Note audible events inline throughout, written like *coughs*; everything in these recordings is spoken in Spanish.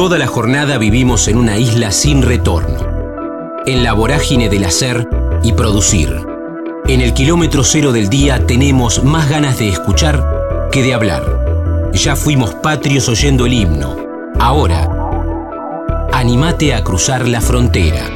Toda la jornada vivimos en una isla sin retorno, en la vorágine del hacer y producir. En el kilómetro cero del día tenemos más ganas de escuchar que de hablar. Ya fuimos patrios oyendo el himno. Ahora, animate a cruzar la frontera.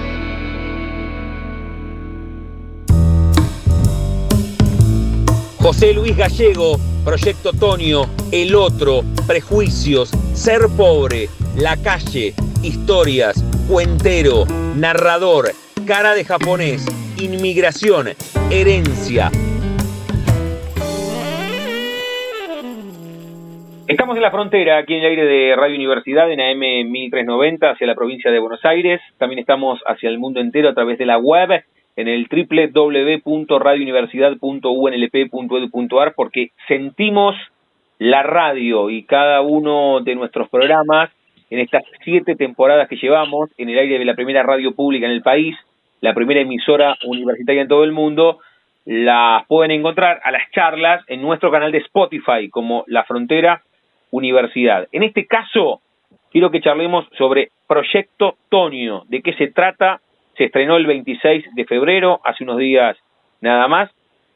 José Luis Gallego, Proyecto Tonio, El Otro, Prejuicios, Ser Pobre, La Calle, Historias, Cuentero, Narrador, Cara de Japonés, Inmigración, Herencia. Estamos en la frontera, aquí en el aire de Radio Universidad, en AM 1390, hacia la provincia de Buenos Aires. También estamos hacia el mundo entero a través de la web en el www.radiouniversidad.unlp.edu.ar porque sentimos la radio y cada uno de nuestros programas en estas siete temporadas que llevamos en el aire de la primera radio pública en el país, la primera emisora universitaria en todo el mundo, las pueden encontrar a las charlas en nuestro canal de Spotify como La Frontera Universidad. En este caso, quiero que charlemos sobre Proyecto Tonio, de qué se trata, se estrenó el 26 de febrero, hace unos días nada más,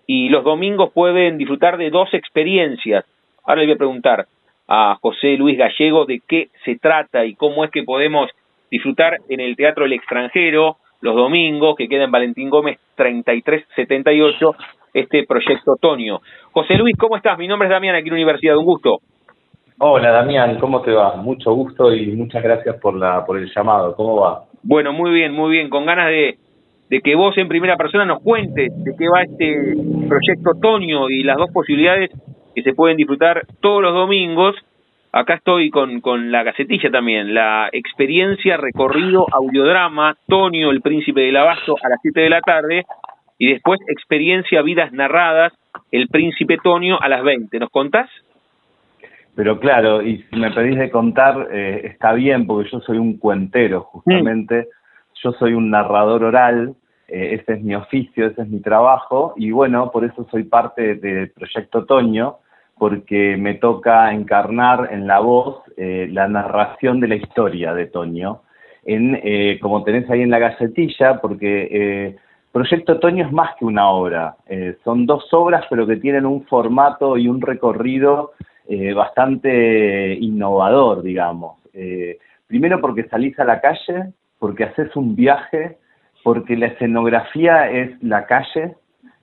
y los domingos pueden disfrutar de dos experiencias. Ahora le voy a preguntar a José Luis Gallego de qué se trata y cómo es que podemos disfrutar en el Teatro El Extranjero los domingos, que queda en Valentín Gómez 3378, este proyecto Tonio. José Luis, ¿cómo estás? Mi nombre es Damián, aquí en la Universidad, un gusto. Hola Damián, ¿cómo te va? Mucho gusto y muchas gracias por la por el llamado. ¿Cómo va? Bueno, muy bien, muy bien. Con ganas de, de que vos en primera persona nos cuentes de qué va este proyecto Tonio y las dos posibilidades que se pueden disfrutar todos los domingos. Acá estoy con, con la gacetilla también, la experiencia recorrido audiodrama Tonio, el príncipe del abasto, a las 7 de la tarde, y después experiencia vidas narradas, el príncipe Tonio, a las 20. ¿Nos contás? Pero claro, y si me pedís de contar, eh, está bien, porque yo soy un cuentero, justamente. Yo soy un narrador oral, eh, ese es mi oficio, ese es mi trabajo, y bueno, por eso soy parte del Proyecto Otoño, porque me toca encarnar en la voz eh, la narración de la historia de Toño, en, como tenés ahí en la galletilla, porque Proyecto Otoño es más que una obra, son dos obras, pero que tienen un formato y un recorrido eh, bastante innovador, digamos. Eh, primero porque salís a la calle, porque haces un viaje, porque la escenografía es la calle,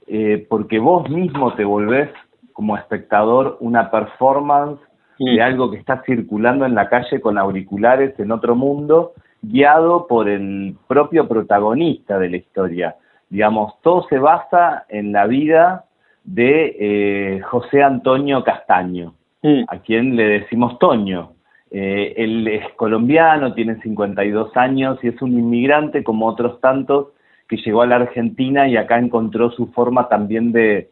eh, porque vos mismo te volvés como espectador una performance de algo que está circulando en la calle con auriculares en otro mundo, guiado por el propio protagonista de la historia. Digamos, todo se basa en la vida de José Antonio Castaño, a quien le decimos Toño. Eh, él es colombiano, tiene 52 años y es un inmigrante como otros tantos que llegó a la Argentina y acá encontró su forma también de,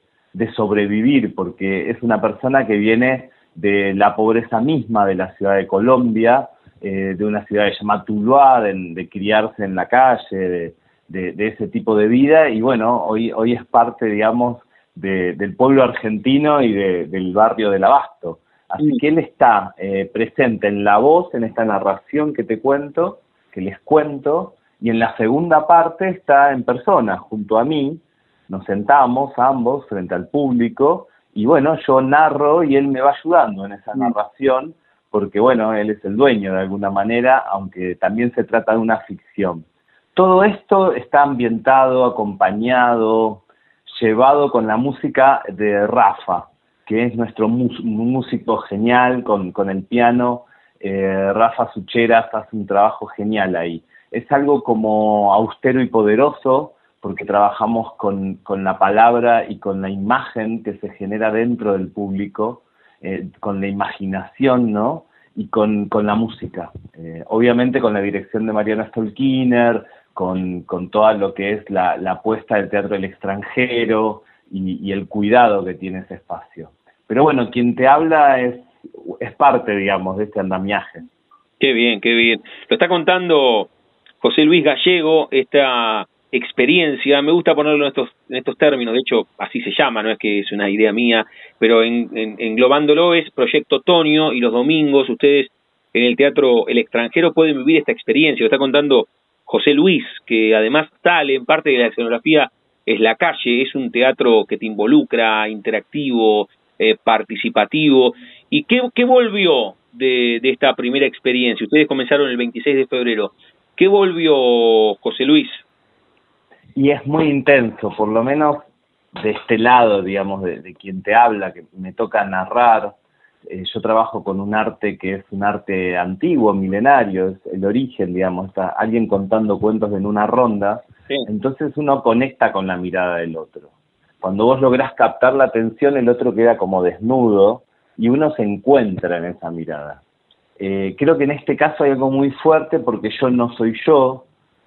sobrevivir, porque es una persona que viene de la pobreza misma de la ciudad de Colombia, eh, de una ciudad llamada Tuluá, de, criarse en la calle, de, ese tipo de vida, y bueno, hoy, hoy es parte, digamos, del pueblo argentino y del barrio del Abasto. Así que él está eh, presente en la voz, en esta narración que te cuento, que les cuento, y en la segunda parte está en persona, junto a mí, nos sentamos ambos frente al público, y bueno, yo narro y él me va ayudando en esa narración, porque bueno, él es el dueño de alguna manera, aunque también se trata de una ficción. Todo esto está ambientado, acompañado, llevado con la música de Rafa, que es nuestro músico genial con, con el piano. Eh, Rafa Sucheras hace un trabajo genial ahí. Es algo como austero y poderoso porque trabajamos con, con la palabra y con la imagen que se genera dentro del público, eh, con la imaginación, ¿no? Y con, con la música. Eh, obviamente con la dirección de Mariana Stolkiner, con, con toda lo que es la, la apuesta del teatro del extranjero, y, el cuidado que tiene ese espacio. Pero bueno, quien te habla es, es parte, digamos, de este andamiaje. Qué bien, qué bien. Lo está contando José Luis Gallego, esta experiencia, me gusta ponerlo en estos, en estos términos, de hecho así se llama, no es que es una idea mía, pero en, englobándolo es Proyecto Tonio y los domingos ustedes en el teatro El extranjero pueden vivir esta experiencia. Lo está contando José Luis, que además sale en parte de la escenografía es la calle, es un teatro que te involucra, interactivo, eh, participativo. ¿Y qué, qué volvió de, de, esta primera experiencia? Ustedes comenzaron el 26 de febrero. ¿Qué volvió, José Luis? Y es muy intenso, por lo menos de este lado, digamos, de, de quien te habla, que me toca narrar. Eh, yo trabajo con un arte que es un arte antiguo, milenario, es el origen, digamos, está alguien contando cuentos en una ronda, sí. entonces uno conecta con la mirada del otro. Cuando vos lográs captar la atención, el otro queda como desnudo y uno se encuentra en esa mirada. Eh, creo que en este caso hay algo muy fuerte porque yo no soy yo,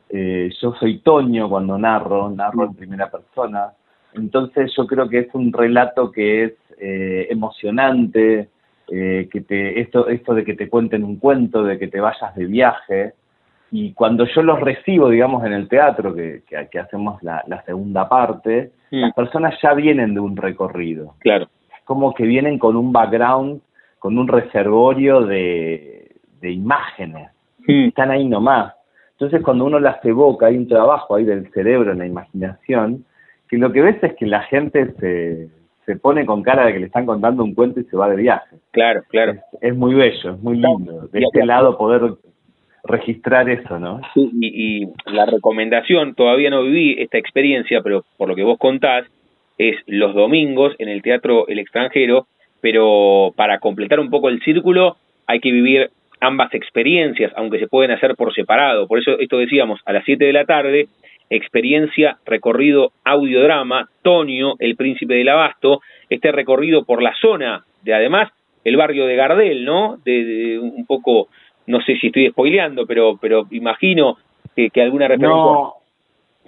eh, yo soy Toño cuando narro, narro en primera persona, entonces yo creo que es un relato que es eh, emocionante, eh, que te, esto, esto de que te cuenten un cuento, de que te vayas de viaje, y cuando yo los recibo, digamos, en el teatro, que, que, que hacemos la, la, segunda parte, mm. las personas ya vienen de un recorrido. Claro. Es como que vienen con un background, con un reservorio de, de imágenes. Mm. Están ahí nomás. Entonces, cuando uno las evoca, hay un trabajo ahí del cerebro en la imaginación, que lo que ves es que la gente se, se pone con cara de que le están contando un cuento y se va de viaje. Claro, claro. Es, es muy bello, es muy lindo. De este lado poder registrar eso, ¿no? Sí, y, y, la recomendación, todavía no viví esta experiencia, pero por lo que vos contás, es los domingos en el Teatro El Extranjero, pero para completar un poco el círculo hay que vivir ambas experiencias, aunque se pueden hacer por separado. Por eso esto decíamos, a las 7 de la tarde experiencia recorrido audiodrama, Tonio, el príncipe del abasto, este recorrido por la zona de además el barrio de Gardel, ¿no? De, de un poco, no sé si estoy spoileando, pero, pero imagino que, que alguna referencia. No,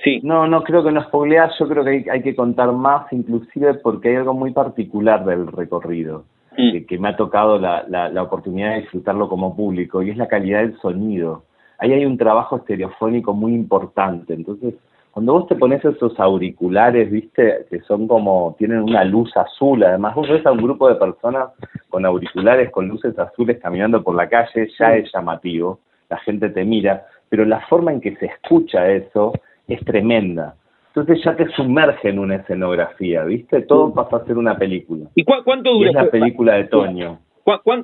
sí. no, no creo que no spoilear, yo creo que hay, hay, que contar más, inclusive porque hay algo muy particular del recorrido. Mm. Que, que, me ha tocado la, la, la oportunidad de disfrutarlo como público, y es la calidad del sonido ahí hay un trabajo estereofónico muy importante. Entonces, cuando vos te pones esos auriculares, viste, que son como, tienen una luz azul, además vos ves a un grupo de personas con auriculares, con luces azules caminando por la calle, ya es llamativo, la gente te mira, pero la forma en que se escucha eso es tremenda. Entonces ya te sumerge en una escenografía, ¿viste? Todo pasa a ser una película. ¿Y cu cuánto dura? Y es la película de Toño.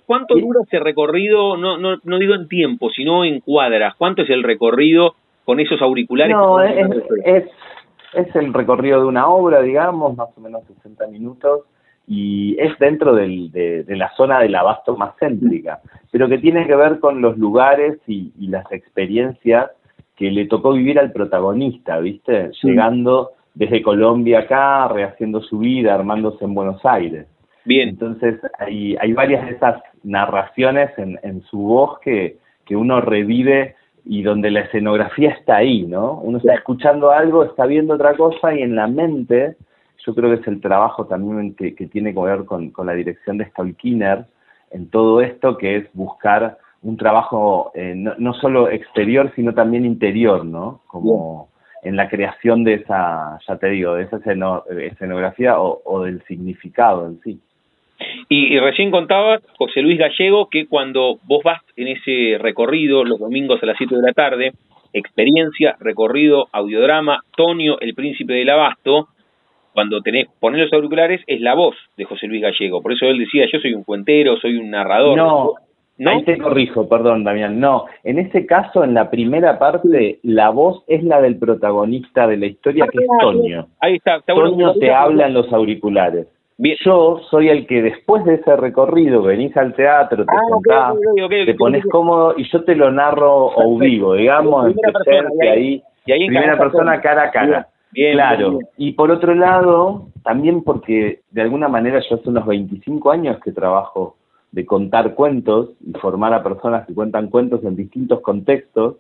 ¿Cuánto dura ese recorrido? No, no, no digo en tiempo, sino en cuadras. ¿Cuánto es el recorrido con esos auriculares? No, es, es, es, el recorrido de una obra, digamos, más o menos 60 minutos, y es dentro del, de, de, la zona del abasto más céntrica, pero que tiene que ver con los lugares y, y las experiencias que le tocó vivir al protagonista, ¿viste? Sí. Llegando desde Colombia acá, rehaciendo su vida, armándose en Buenos Aires. Bien. Entonces hay, hay varias de esas narraciones en, en su voz que, que uno revive y donde la escenografía está ahí, ¿no? Uno está escuchando algo, está viendo otra cosa y en la mente, yo creo que es el trabajo también que, que tiene que ver con, con la dirección de Stolkiner en todo esto, que es buscar un trabajo eh, no, no, solo exterior, sino también interior, ¿no? Como en la creación de esa, ya te digo, de esa escenografía o, o del significado en sí. Y, y, recién contaba José Luis Gallego que cuando vos vas en ese recorrido los domingos a las 7 de la tarde, experiencia, recorrido, audiodrama, Tonio, el príncipe del abasto, cuando tenés, poner los auriculares, es la voz de José Luis Gallego. Por eso él decía, yo soy un cuentero, soy un narrador. No, ¿No? Ahí te corrijo, perdón, Damián. No, en ese caso, en la primera parte, la voz es la del protagonista de la historia, que es Ah, Toño. Ahí está. está Toño te habla en los auriculares. Bien. Yo soy el que después de ese recorrido venís al teatro, te Ah, sentás, ok. te pones cómodo y yo te lo narro o vivo, digamos, En y ahí- primera persona cara a cara. Bien, claro. bien. Y por otro lado, también porque de alguna manera yo hace unos 25 años que trabajo de contar cuentos y formar a personas que cuentan cuentos en distintos contextos,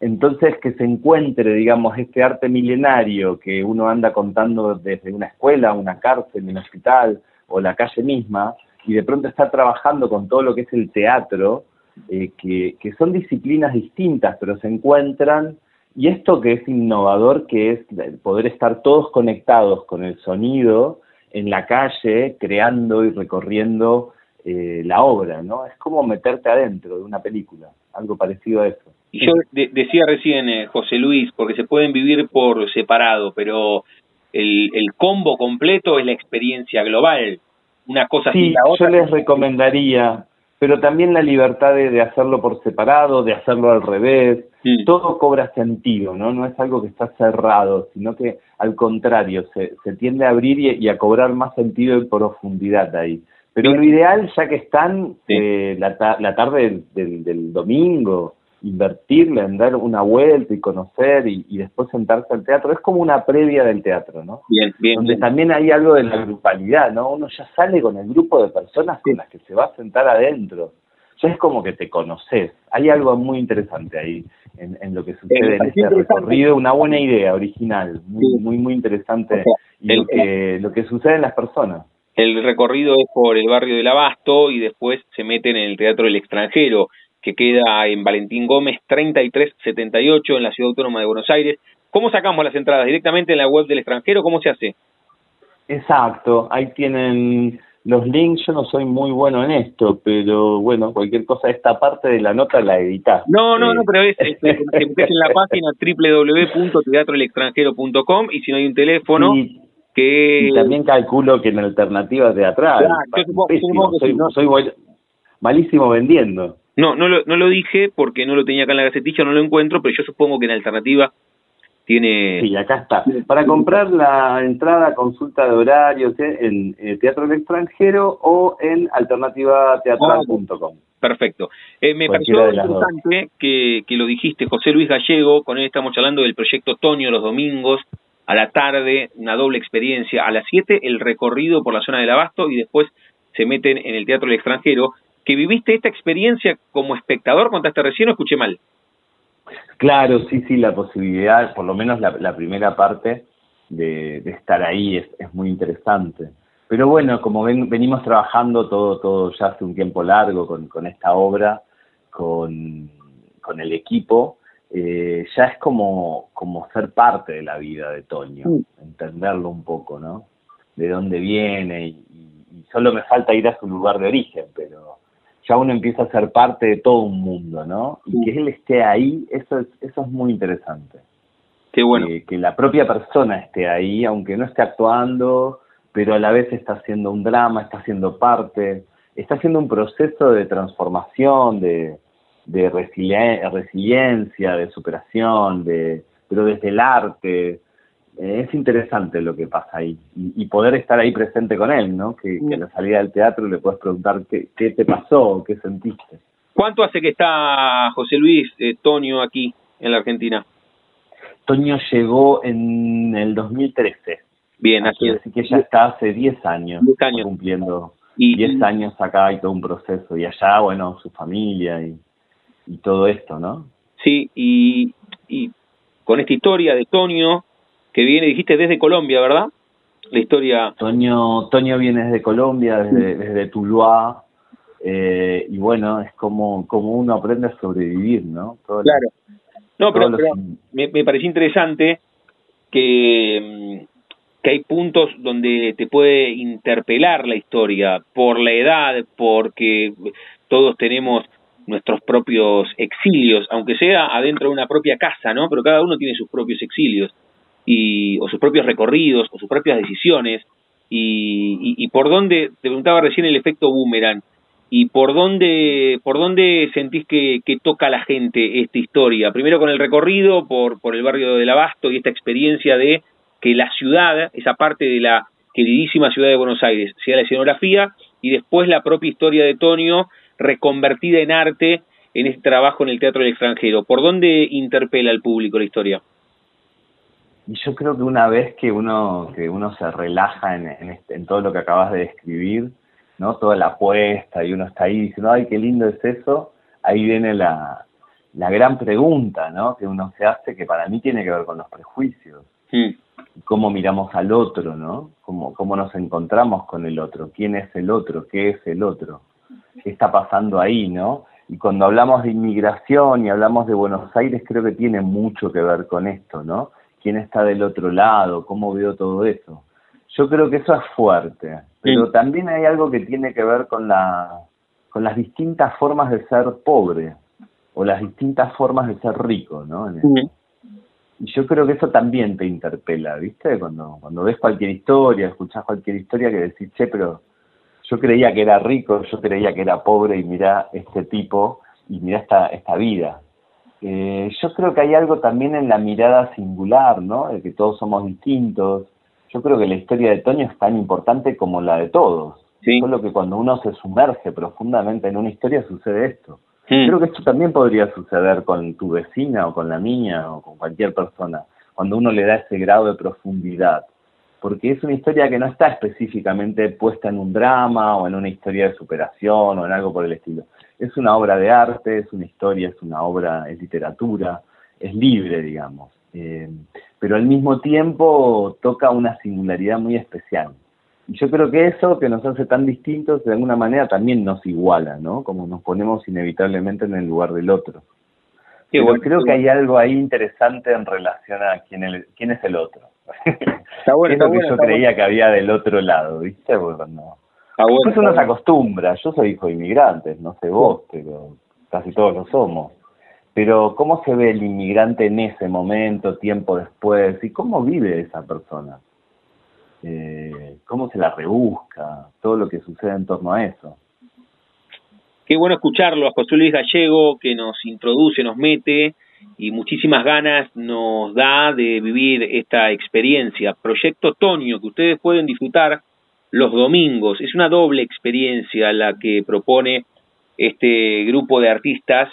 entonces que se encuentre, digamos, este arte milenario que uno anda contando desde una escuela, una cárcel, un hospital o la calle misma, y de pronto está trabajando con todo lo que es el teatro, eh, que, que son disciplinas distintas, pero se encuentran, y esto que es innovador, que es poder estar todos conectados con el sonido en la calle, creando y recorriendo eh, la obra, ¿no? Es como meterte adentro de una película, algo parecido a eso. Y yo decía recién, eh, José Luis, porque se pueden vivir por separado, pero el, el combo completo es la experiencia global. Una cosa sí, la otra. Yo les recomendaría, pero también la libertad de, hacerlo por separado, de hacerlo al revés. Todo cobra sentido, ¿no? No es algo que está cerrado, sino que al contrario, se, se tiende a abrir y, a cobrar más sentido y profundidad ahí. Pero lo ideal, ya que están eh, la, la tarde del, del domingo, invertirle en dar una vuelta y conocer y, después sentarse al teatro. Es como una previa del teatro, ¿no? Bien, bien. Donde también hay algo de la grupalidad, ¿no? Uno ya sale con el grupo de personas con las que se va a sentar adentro. Ya es como que te conoces. Hay algo muy interesante ahí en, lo que sucede en este recorrido. Una buena idea, original, muy, muy, muy interesante. y lo, que, lo que sucede en las personas. El recorrido es por el barrio del Abasto y después se meten en el Teatro del Extranjero que queda en Valentín Gómez 3378 en la Ciudad Autónoma de Buenos Aires. ¿Cómo sacamos las entradas? ¿Directamente en la web del extranjero? ¿Cómo se hace? Exacto, ahí tienen los links, yo no soy muy bueno en esto, pero bueno, cualquier cosa, esta parte de la nota la editás. No, no, no, pero es, es, en la *laughs* página www.teatroelextranjero.com y si no hay un teléfono... que... Y también calculo que en alternativa teatral. soy, soy malísimo vendiendo. No, no lo, no lo dije porque no lo tenía acá en la gacetilla, no lo encuentro, pero yo supongo que en alternativa tiene... Sí, acá está. Para comprar la entrada, consulta de horarios ¿eh? en eh, Teatro del Extranjero o en alternativateatral.com. Perfecto. Eh, me pareció interesante que, que lo dijiste, José Luis Gallego, con él estamos hablando del proyecto Tonio los domingos, a la tarde, una doble experiencia, a las 7 el recorrido por la zona del Abasto y después se meten en el Teatro del Extranjero que viviste esta experiencia como espectador, contaste recién o escuché mal. Claro, sí, sí, la posibilidad, por lo menos la, primera parte de, estar ahí es, es, muy interesante. Pero bueno, como ven, venimos trabajando todo, todo ya hace un tiempo largo con, con esta obra, con, con el equipo, eh, ya es como, como ser parte de la vida de Toño, entenderlo un poco, ¿no? De dónde viene y, y, solo me falta ir a su lugar de origen, pero ya uno empieza a ser parte de todo un mundo, ¿no? Y que él esté ahí, eso es, eso es muy interesante. Qué bueno. que la propia persona esté ahí, aunque no esté actuando, pero a la vez está haciendo un drama, está haciendo parte, está haciendo un proceso de transformación, de, de resiliencia, de superación, de, pero desde el arte, es interesante lo que pasa ahí y, poder estar ahí presente con él, ¿no? Que, que, a la salida del teatro le puedes preguntar qué, qué te pasó, qué sentiste. ¿Cuánto hace que está José Luis eh, Toño aquí en la Argentina? Toño llegó en el 2013. Bien, así, así que ya está hace 10 años, años. cumpliendo 10 años acá y todo un proceso. Y allá, bueno, su familia y, y todo esto, ¿no? Sí, y, y con esta historia de Toño, que viene, dijiste, desde Colombia, ¿verdad? La historia... Toño, Toño viene desde Colombia, desde, desde Tuluá, eh, y bueno, es como, como uno aprende a sobrevivir, ¿no? claro. no, pero, me, me pareció interesante que, que hay puntos donde te puede interpelar la historia por la edad, porque todos tenemos nuestros propios exilios, aunque sea adentro de una propia casa, ¿no? Pero cada uno tiene sus propios exilios y, o sus propios recorridos o sus propias decisiones y, y, por dónde, te preguntaba recién el efecto boomerang, y por dónde, por dónde sentís que, que toca a la gente esta historia, primero con el recorrido por, por el barrio del Abasto y esta experiencia de que la ciudad, esa parte de la queridísima ciudad de Buenos Aires, sea la escenografía y después la propia historia de Tonio reconvertida en arte en este trabajo en el teatro del extranjero. ¿Por dónde interpela al público la historia? Yo creo que una vez que uno, que uno se relaja en, en, este, en todo lo que acabas de describir, ¿no? Toda la apuesta y uno está ahí diciendo, ay, qué lindo es eso, ahí viene la, la gran pregunta, ¿no? Que uno se hace, que para mí tiene que ver con los prejuicios. Sí. Cómo miramos al otro, ¿no? Cómo, cómo nos encontramos con el otro, quién es el otro, qué es el otro, qué está pasando ahí, ¿no? Y cuando hablamos de inmigración y hablamos de Buenos Aires, creo que tiene mucho que ver con esto, ¿no? quién está del otro lado, cómo veo todo eso. Yo creo que eso es fuerte, pero también hay algo que tiene que ver con, la, con las distintas formas de ser pobre o las distintas formas de ser rico, ¿no? Y yo creo que eso también te interpela, ¿viste? Cuando, cuando ves cualquier historia, escuchás cualquier historia que decís, che, pero yo creía que era rico, yo creía que era pobre y mira este tipo y mira esta, esta vida. Eh, yo creo que hay algo también en la mirada singular, ¿no? De que todos somos distintos. Yo creo que la historia de Toño es tan importante como la de todos. Solo que cuando uno se sumerge profundamente en una historia sucede esto. Creo que esto también podría suceder con tu vecina o con la mía o con cualquier persona, cuando uno le da ese grado de profundidad porque es una historia que no está específicamente puesta en un drama o en una historia de superación o en algo por el estilo. Es una obra de arte, es una historia, es una obra, es literatura, es libre, digamos. Eh, pero al mismo tiempo toca una singularidad muy especial. Y yo creo que eso que nos hace tan distintos, de alguna manera también nos iguala, ¿no? Como nos ponemos inevitablemente en el lugar del otro. Pero creo que hay algo ahí interesante en relación a quién, el, quién es el otro. Está *laughs* bueno, es lo que yo creía que había del otro lado, ¿viste? Porque no. Eso uno se acostumbra. Yo soy hijo de inmigrantes, no sé vos, pero casi todos lo somos. Pero ¿cómo se ve el inmigrante en ese momento, tiempo después? ¿Y cómo vive esa persona? Eh, ¿Cómo se la rebusca? Todo lo que sucede en torno a eso. Qué bueno escucharlo a José Luis Gallego, que nos introduce, nos mete y muchísimas ganas nos da de vivir esta experiencia. Proyecto Tonio, que ustedes pueden disfrutar los domingos. Es una doble experiencia la que propone este grupo de artistas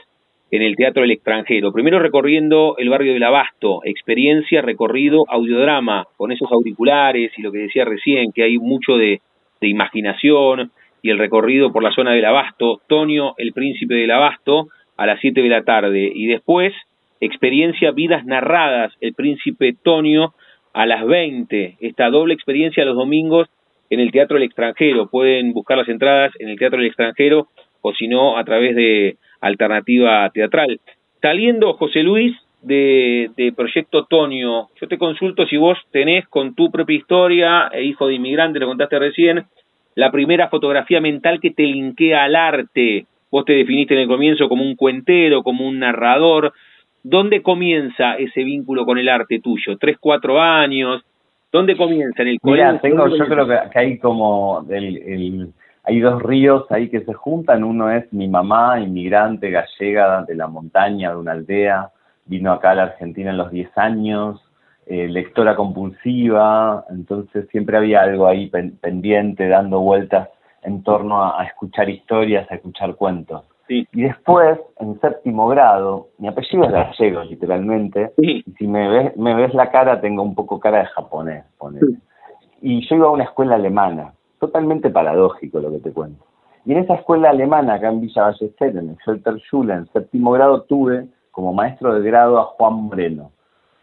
en el Teatro del Extranjero. Primero recorriendo el barrio del Abasto, experiencia, recorrido, audiodrama, con esos auriculares y lo que decía recién, que hay mucho de, de imaginación y el recorrido por la zona del Abasto, Tonio, el príncipe del Abasto, a las 7 de la tarde. Y después experiencia Vidas Narradas, El Príncipe Tonio, a las 20. Esta doble experiencia los domingos en el Teatro del Extranjero. Pueden buscar las entradas en el Teatro del Extranjero o si no a través de Alternativa Teatral. Saliendo, José Luis, de, de, Proyecto Tonio, yo te consulto si vos tenés con tu propia historia, e hijo de inmigrante, lo contaste recién, la primera fotografía mental que te linkea al arte. Vos te definiste en el comienzo como un cuentero, como un narrador, ¿Dónde comienza ese vínculo con el arte tuyo? ¿Tres, cuatro años? ¿Dónde comienza? ¿En el Mira, tengo, yo creo que, hay como el, hay dos ríos ahí que se juntan. Uno es mi mamá, inmigrante gallega de la montaña, de una aldea, vino acá a la Argentina en los 10 años, eh, lectora compulsiva, entonces siempre había algo ahí pendiente, dando vueltas en torno a escuchar historias, a escuchar cuentos. Y después, en séptimo grado, mi apellido es gallego, literalmente, y si me ves, me ves la cara, tengo un poco cara de japonés, Y yo iba a una escuela alemana, totalmente paradójico lo que te cuento. Y en esa escuela alemana, acá en Villa Ballester, en el Schule, en séptimo grado, tuve como maestro de grado a Juan Moreno,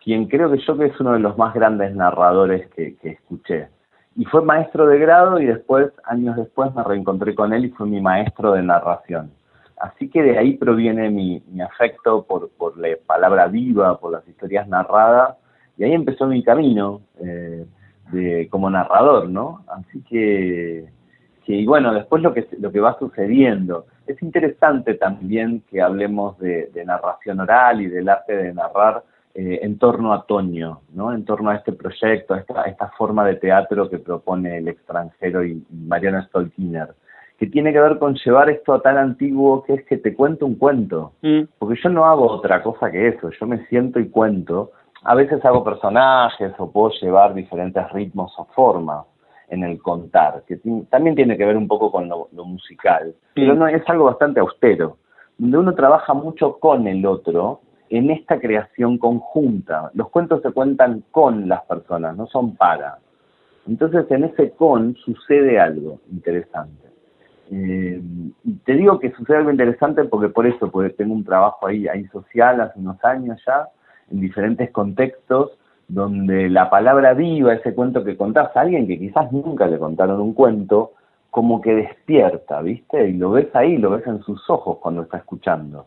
quien creo que yo que es uno de los más grandes narradores que, que escuché. Y fue maestro de grado y después, años después, me reencontré con él y fue mi maestro de narración. Así que de ahí proviene mi, afecto por, la palabra viva, por las historias narradas, y ahí empezó mi camino eh, de, como narrador, ¿no? Así que, y bueno, después lo que, lo que va sucediendo. Es interesante también que hablemos de, narración oral y del arte de narrar eh, en torno a Toño, ¿no? En torno a este proyecto, a esta, esta forma de teatro que propone el extranjero y, y Mariano Stolkiner que tiene que ver con llevar esto a tan antiguo que es que te cuento un cuento. Mm. Porque yo no hago otra cosa que eso, yo me siento y cuento. A veces hago personajes o puedo llevar diferentes ritmos o formas en el contar, que también tiene que ver un poco con lo, musical, pero mm. no es algo bastante austero, donde uno trabaja mucho con el otro en esta creación conjunta. Los cuentos se cuentan con las personas, no son para. Entonces en ese con sucede algo interesante. Eh, te digo que sucede algo interesante porque por eso, porque tengo un trabajo ahí, ahí social hace unos años ya, en diferentes contextos, donde la palabra viva, ese cuento que contás a alguien que quizás nunca le contaron un cuento, como que despierta, ¿viste? Y lo ves ahí, lo ves en sus ojos cuando está escuchando.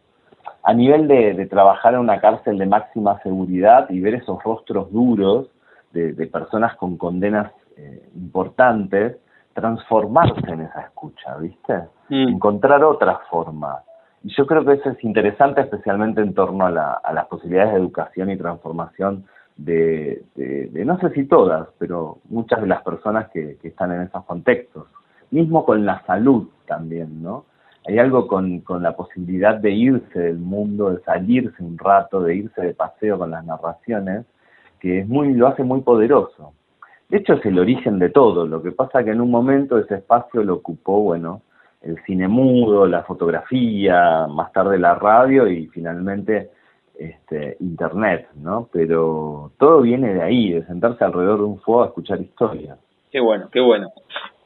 A nivel de, trabajar en una cárcel de máxima seguridad y ver esos rostros duros de, de personas con condenas eh, importantes, transformarse en esa escucha, ¿viste? Mm. Encontrar otras formas. Y yo creo que eso es interesante, especialmente en torno a, las posibilidades de educación y transformación de, no sé si todas, pero muchas de las personas que, están en esos contextos. Mismo con la salud también, ¿no? Hay algo con, con la posibilidad de irse del mundo, de salirse un rato, de irse de paseo con las narraciones, que es muy, lo hace muy poderoso. De hecho es el origen de todo, lo que pasa que en un momento ese espacio lo ocupó, bueno, el cine mudo, la fotografía, más tarde la radio y finalmente este, internet, ¿no? Pero todo viene de ahí, de sentarse alrededor de un fuego a escuchar historias. Qué bueno, qué bueno.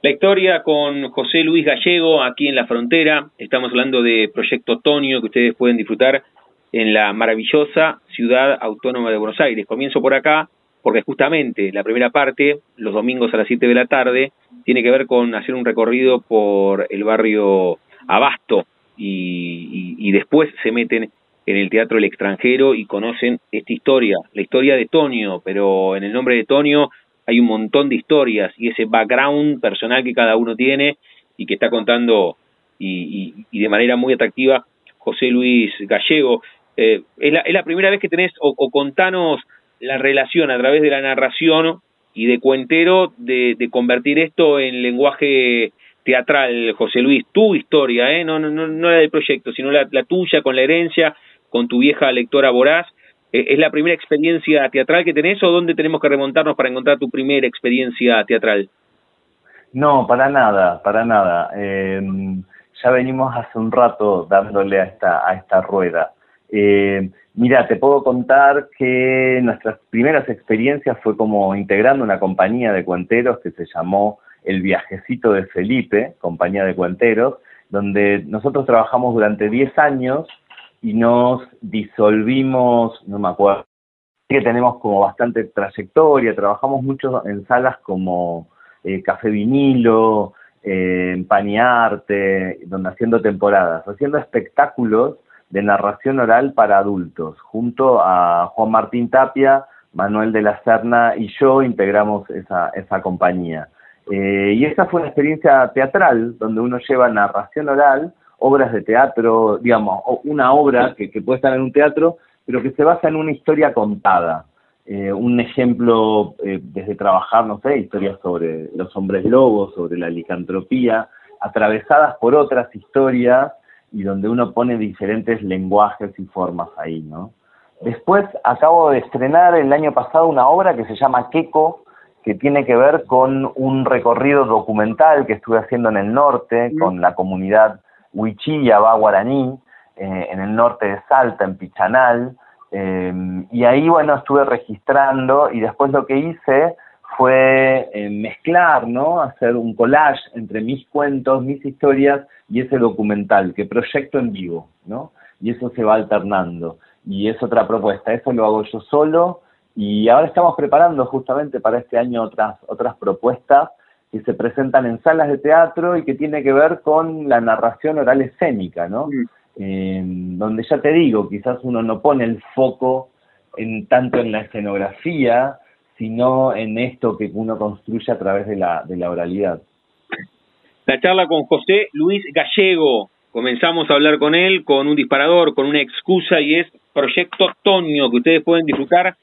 La historia con José Luis Gallego aquí en la frontera. Estamos hablando de Proyecto Tonio que ustedes pueden disfrutar en la maravillosa ciudad autónoma de Buenos Aires. Comienzo por acá porque justamente la primera parte, los domingos a las 7 de la tarde, tiene que ver con hacer un recorrido por el barrio Abasto y, después se meten en el Teatro El Extranjero y conocen esta historia, la historia de Tonio, pero en el nombre de Tonio hay un montón de historias y ese background personal que cada uno tiene y que está contando y, de manera muy atractiva José Luis Gallego. Eh, es, la, primera vez que tenés, o contanos la relación a través de la narración y de cuentero de, convertir esto en lenguaje teatral, José Luis, tu historia, ¿eh? no, no, no, la del proyecto, sino la, tuya con la herencia, con tu vieja lectora voraz. Eh, ¿Es la primera experiencia teatral que tenés o dónde tenemos que remontarnos para encontrar tu primera experiencia teatral? No, para nada, para nada. Eh, ya venimos hace un rato dándole a esta, a esta rueda. Eh, mira, te puedo contar que nuestras primeras experiencias fue como integrando una compañía de cuenteros que se llamó El Viajecito de Felipe, compañía de cuenteros, donde nosotros trabajamos durante 10 años y nos disolvimos, no me acuerdo, que tenemos como bastante trayectoria, trabajamos mucho en salas como eh, Café Vinilo, eh, Pañarte, donde haciendo temporadas, haciendo espectáculos de narración oral para adultos. Junto a Juan Martín Tapia, Manuel de la Serna y yo integramos esa, esa compañía. Eh, y esa fue una experiencia teatral, donde uno lleva narración oral, obras de teatro, digamos, una obra que, puede estar en un teatro, pero que se basa en una historia contada. Eh, un ejemplo, eh, desde trabajar, no sé, historias sobre los hombres lobos, sobre la licantropía, atravesadas por otras historias y donde uno pone diferentes lenguajes y formas ahí, ¿no? Después acabo de estrenar el año pasado una obra que se llama Queco, que tiene que ver con un recorrido documental que estuve haciendo en el norte, con la comunidad Huichilla, Guaraní, eh, en el norte de Salta, en Pichanal, eh, y ahí, bueno, estuve registrando y después lo que hice fue eh, mezclar, ¿no? Hacer un collage entre mis cuentos, mis historias y ese documental que proyecto en vivo, ¿no? Y eso se va alternando. Y es otra propuesta, eso lo hago yo solo y ahora estamos preparando justamente para este año otras, otras propuestas que se presentan en salas de teatro y que tiene que ver con la narración oral escénica, ¿no? donde ya te digo, quizás uno no pone el foco en tanto en la escenografía, sino en esto que uno construye a través de la, oralidad. La charla con José Luis Gallego. Comenzamos a hablar con él con un disparador, con una excusa y es Proyecto Tonio, que ustedes pueden disfrutar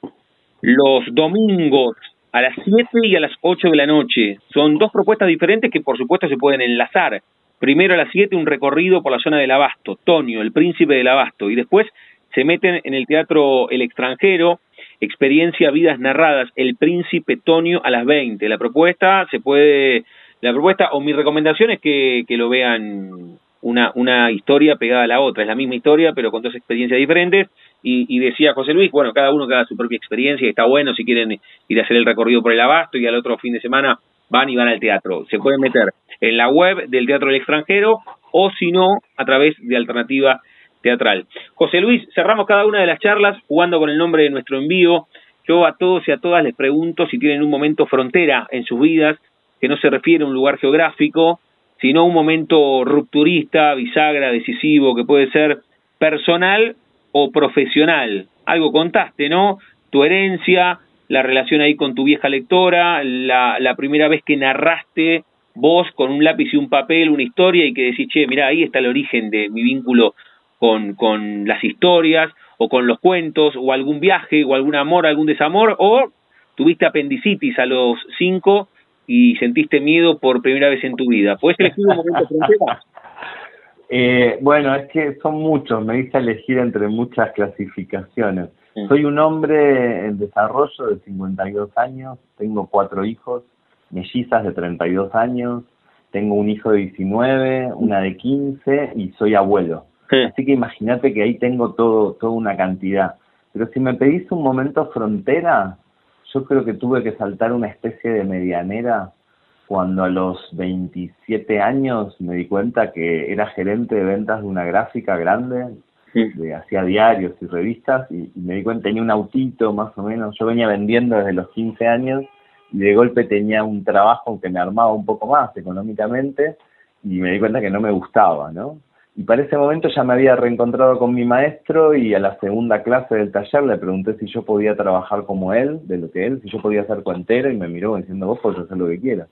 los domingos a las 7 y a las 8 de la noche. Son dos propuestas diferentes que por supuesto se pueden enlazar. Primero a las 7 un recorrido por la zona del Abasto, Tonio, el príncipe del Abasto, y después se meten en el teatro El extranjero, experiencia Vidas Narradas, El Príncipe Tonio a las 20. La propuesta se puede, la propuesta o mi recomendación es que, que lo vean una, una historia pegada a la otra, es la misma historia pero con dos experiencias diferentes y, decía José Luis, bueno, cada uno que su propia experiencia está bueno si quieren ir a hacer el recorrido por el abasto y al otro fin de semana van y van al teatro. Se pueden meter en la web del Teatro del Extranjero o si no, a través de Alternativa teatral. José Luis, cerramos cada una de las charlas jugando con el nombre de nuestro envío. Yo a todos y a todas les pregunto si tienen un momento frontera en sus vidas, que no se refiere a un lugar geográfico, sino un momento rupturista, bisagra, decisivo, que puede ser personal o profesional. Algo contaste, ¿no? Tu herencia, la relación ahí con tu vieja lectora, la, la primera vez que narraste vos con un lápiz y un papel una historia y que decís, che, mira, ahí está el origen de mi vínculo con, con las historias o con los cuentos o algún viaje o algún amor, algún desamor o tuviste apendicitis a los cinco y sentiste miedo por primera vez en tu vida. ¿Puedes elegir un momento frontera? *laughs* Eh, bueno, es que son muchos, me hice elegir entre muchas clasificaciones. Soy un hombre en desarrollo de 52 años, tengo cuatro hijos, mellizas de 32 años, tengo un hijo de 19, una de 15 y soy abuelo. Así que imagínate que ahí tengo todo, toda una cantidad. Pero si me pedís un momento frontera, yo creo que tuve que saltar una especie de medianera cuando a los 27 años me di cuenta que era gerente de ventas de una gráfica grande, de, hacía diarios y revistas, y, y, me di cuenta, tenía un autito más o menos, yo venía vendiendo desde los 15 años, y de golpe tenía un trabajo que me armaba un poco más económicamente, y me di cuenta que no me gustaba, ¿no? Y para ese momento ya me había reencontrado con mi maestro y a la segunda clase del taller le pregunté si yo podía trabajar como él, de lo que él, si yo podía ser cuentero y me miró diciendo, vos podés hacer lo que quieras,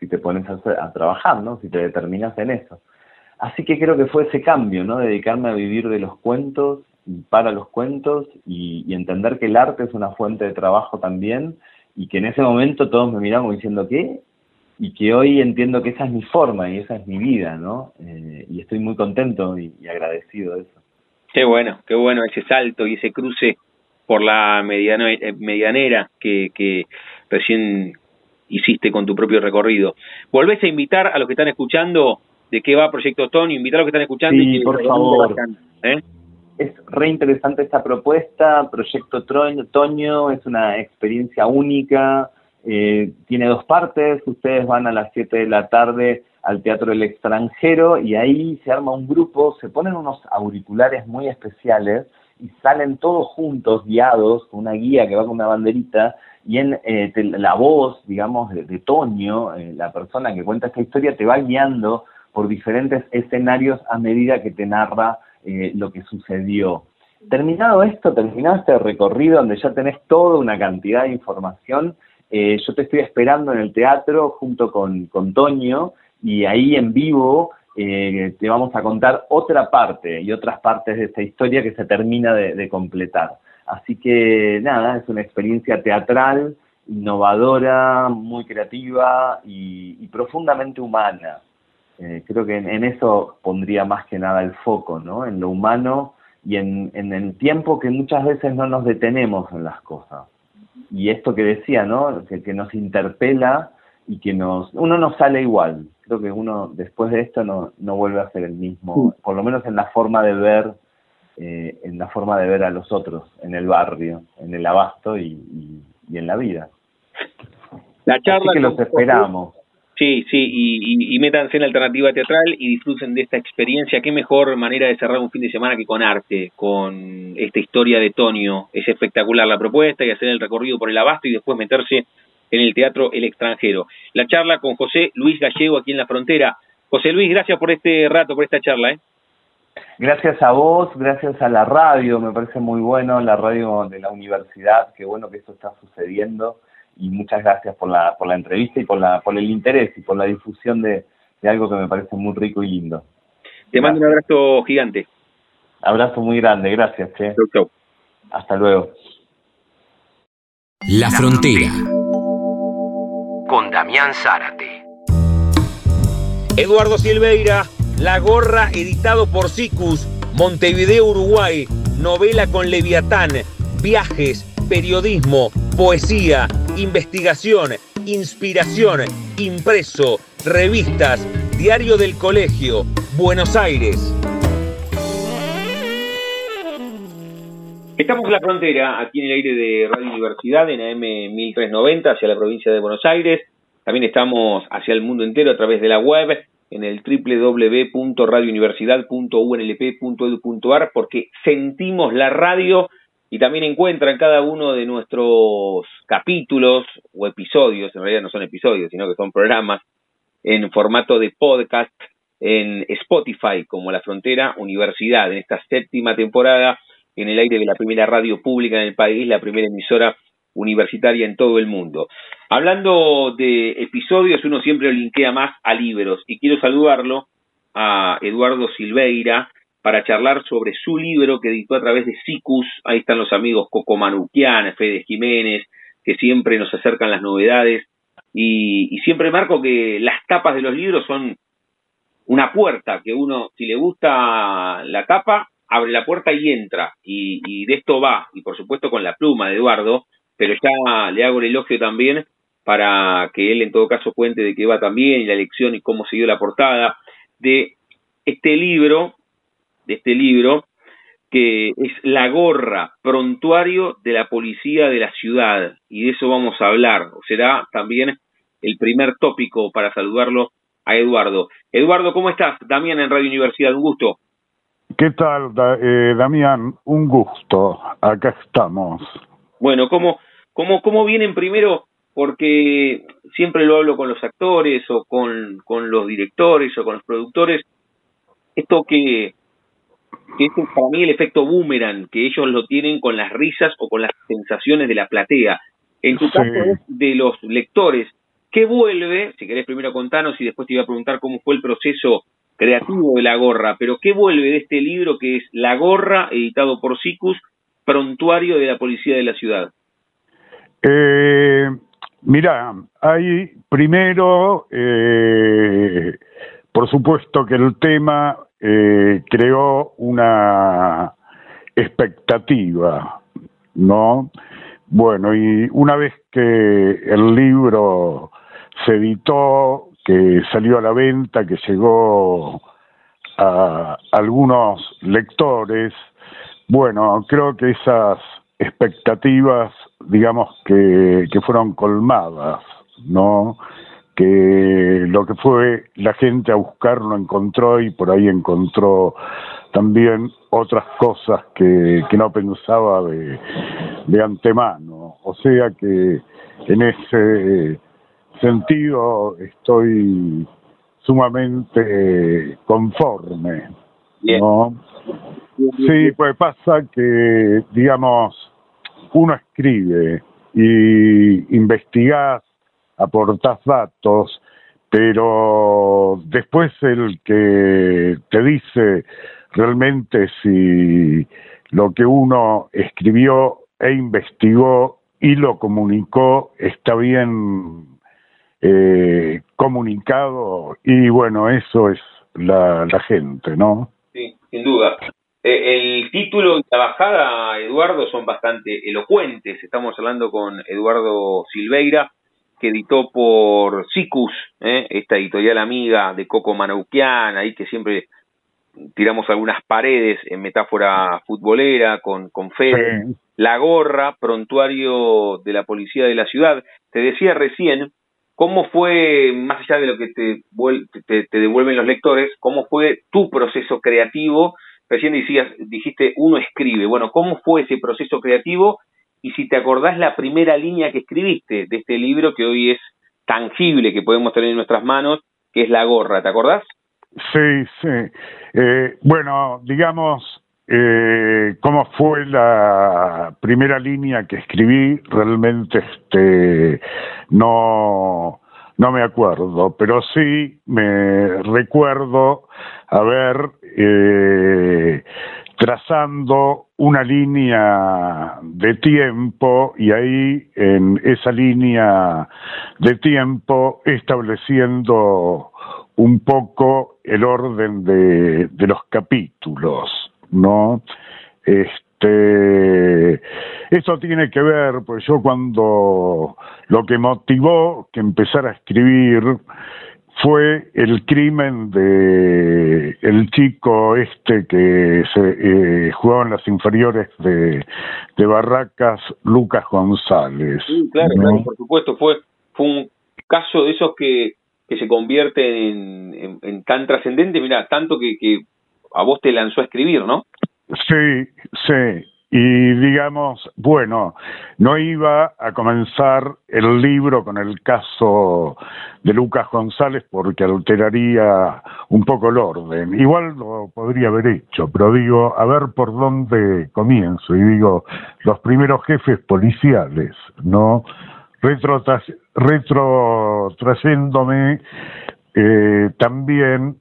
si te pones a, trabajar, ¿no? Si te determinas en eso. Así que creo que fue ese cambio, ¿no? Dedicarme a vivir de los cuentos y para los cuentos y, y entender que el arte es una fuente de trabajo también y que en ese momento todos me miramos diciendo, ¿qué? Y que hoy entiendo que esa es mi forma y esa es mi vida, ¿no? Eh, y estoy muy contento y, agradecido de eso. Qué bueno, qué bueno ese salto y ese cruce por la mediano, eh, medianera que, que recién hiciste con tu propio recorrido. ¿Volvés a invitar a los que están escuchando de qué va Proyecto Toño? Invitar a los que están escuchando. Sí, por favor. ¿eh? Es re interesante esta propuesta. Proyecto Toño es una experiencia única eh, tiene dos partes, ustedes van a las 7 de la tarde al Teatro del Extranjero y ahí se arma un grupo, se ponen unos auriculares muy especiales y salen todos juntos, guiados, con una guía que va con una banderita, y en eh, la voz, digamos, de, Toño, eh, la persona que cuenta esta historia, te va guiando por diferentes escenarios a medida que te narra lo que sucedió. Terminado esto, terminado este recorrido donde ya tenés toda una cantidad de información, eh, yo te estoy esperando en el teatro junto con, con Toño y ahí en vivo eh, te vamos a contar otra parte y otras partes de esta historia que se termina de, completar. Así que nada, es una experiencia teatral, innovadora, muy creativa y, profundamente humana. Eh, creo que en, eso pondría más que nada el foco, ¿no? En lo humano y en, en el tiempo que muchas veces no nos detenemos en las cosas y esto que decía, ¿no? Que, que, nos interpela y que nos... Uno no sale igual. Creo que uno después de esto no, no vuelve a ser el mismo, por lo menos en la forma de ver, eh, en la forma de ver a los otros, en el barrio, en el abasto y, y, en la vida. La charla Así que los esperamos. Sí, sí, y, y, métanse en alternativa teatral y disfruten de esta experiencia. Qué mejor manera de cerrar un fin de semana que con arte, con esta historia de Tonio. Es espectacular la propuesta y hacer el recorrido por el abasto y después meterse en el teatro El extranjero. La charla con José Luis Gallego aquí en la frontera. José Luis, gracias por este rato, por esta charla. ¿eh? Gracias a vos, gracias a la radio, me parece muy bueno, la radio de la universidad, qué bueno que esto está sucediendo y muchas gracias por la, por la entrevista y por, la, por el interés y por la difusión de, algo que me parece muy rico y lindo. Te mando un abrazo gigante. Abrazo muy grande, gracias. Che. Hasta luego. La Frontera. Con Damián Zárate. Eduardo Silveira, La Gorra, editado por Sicus, Montevideo, Uruguay. Novela con Leviatán, viajes, periodismo, poesía, investigación, inspiración, impreso, revistas, Diario del Colegio, Buenos Aires. Estamos en la frontera, aquí en el aire de Radio Universidad, en AM 1390, hacia la provincia de Buenos Aires. También estamos hacia el mundo entero a través de la web, en el www.radiouniversidad.unlp.edu.ar, porque sentimos la radio y también encuentran cada uno de nuestros capítulos o episodios, en realidad no son episodios, sino que son programas, en formato de podcast en Spotify, como La Frontera Universidad, en esta séptima temporada, en el aire de la primera radio pública en el país, la primera emisora universitaria en todo el mundo. Hablando de episodios, uno siempre linkea más a libros y quiero saludarlo a Eduardo Silveira para charlar sobre su libro que editó a través de SICUS. Ahí están los amigos Coco Manuquian, Fede Jiménez, que siempre nos acercan las novedades. Y, siempre marco que las tapas de los libros son una puerta que uno, si le gusta la tapa, abre la puerta y entra. Y, y de esto va. Y por supuesto con la pluma de Eduardo, pero ya le hago el elogio también para que él en todo caso cuente de qué va también y la elección y cómo se la portada de este libro, de este libro, que es La Gorra, prontuario de la policía de la ciudad, y de eso vamos a hablar. Será también el primer tópico para saludarlo a Eduardo. Eduardo, ¿cómo estás? Damián en Radio Universidad, un gusto. ¿Qué tal, eh, Damián? Un gusto. Acá estamos. Bueno, ¿cómo, cómo, cómo vienen primero? Porque siempre lo hablo con los actores o con, con los directores o con los productores. Esto que, que es para mí el efecto boomerang, que ellos lo tienen con las risas o con las sensaciones de la platea. En tu caso es de los lectores. ¿Qué vuelve? Si querés primero contanos y después te iba a preguntar cómo fue el proceso creativo de La Gorra, pero ¿qué vuelve de este libro que es La Gorra, editado por SICUS, prontuario de la Policía de la Ciudad? Eh, mira, hay primero, eh, por supuesto que el tema eh, creó una expectativa, ¿no? Bueno, y una vez que el libro se editó, que salió a la venta, que llegó a algunos lectores, bueno, creo que esas expectativas, digamos que, que fueron colmadas, ¿no? Que lo que fue la gente a buscar lo encontró y por ahí encontró también otras cosas que, que no pensaba de, de antemano. O sea que en ese sentido estoy sumamente conforme. ¿no? Sí, pues pasa que, digamos, uno escribe y investigas, aportas datos, pero después el que te dice realmente si lo que uno escribió e investigó y lo comunicó está bien eh, comunicado y bueno, eso es la, la gente, ¿no? Sí, sin duda. Eh, el título y la bajada, Eduardo, son bastante elocuentes. Estamos hablando con Eduardo Silveira, que editó por Sicus, ¿eh? esta editorial amiga de Coco Manauquian, ahí que siempre tiramos algunas paredes en metáfora futbolera con, con Fede. La gorra, prontuario de la policía de la ciudad. Te decía recién ¿Cómo fue, más allá de lo que te, te, devuelven los lectores, cómo fue tu proceso creativo? Recién decías, dijiste, uno escribe. Bueno, ¿cómo fue ese proceso creativo? Y si te acordás la primera línea que escribiste de este libro que hoy es tangible, que podemos tener en nuestras manos, que es La Gorra, ¿te acordás? Sí, sí. Eh, bueno, digamos, eh, cómo fue la primera línea que escribí, realmente este, no, no me acuerdo, pero sí me recuerdo haber eh, trazando una línea de tiempo y ahí en esa línea de tiempo estableciendo un poco el orden de, de los capítulos. ¿no? Este, eso tiene que ver, pues yo cuando lo que motivó que empezara a escribir fue el crimen de el chico este que se eh, jugaba en las inferiores de, de Barracas, Lucas González. Sí, claro, por supuesto, fue, fue un caso de esos que, que se convierte en, en, tan trascendente, mira, tanto que, que a vos te lanzó a escribir, ¿no? Sí, sí. Y digamos, bueno, no iba a comenzar el libro con el caso de Lucas González porque alteraría un poco el orden. Igual lo podría haber hecho, pero digo, a ver por dónde comienzo. Y digo, los primeros jefes policiales, ¿no? Retrotrayéndome eh, también